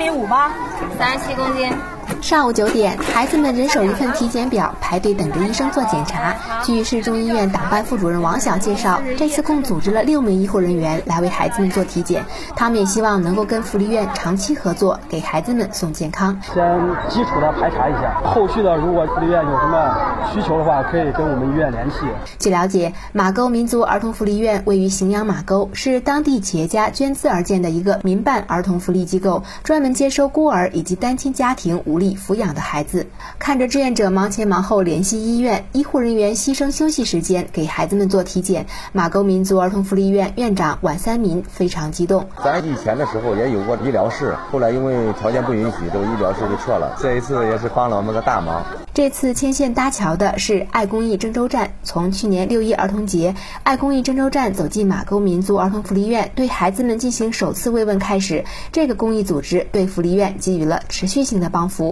米五八，三十七公斤。上午九点，孩子们人手一份体检表，排队等着医生做检查。据市中医院党办副主任王晓介绍，这次共组织了六名医护人员来为孩子们做体检，他们也希望能够跟福利院长期合作，给孩子们送健康。先基础的排查一下，后续的如果福利院有什么需求的话，可以跟我们医院联系。据了解，马沟民族儿童福利院位于荥阳马沟，是当地企业家捐资而建的一个民办儿童福利机构，专门接收孤儿以及单亲家庭无力。抚养的孩子，看着志愿者忙前忙后联系医院，医护人员牺牲休息时间给孩子们做体检。马沟民族儿童福利院院长晚三民非常激动。咱以前的时候也有过医疗室，后来因为条件不允许，这个医疗室就撤了。这一次也是帮了我们个大忙。这次牵线搭桥的是爱公益郑州站。从去年六一儿童节，爱公益郑州站走进马沟民族儿童福利院，对孩子们进行首次慰问开始，这个公益组织对福利院给予了持续性的帮扶。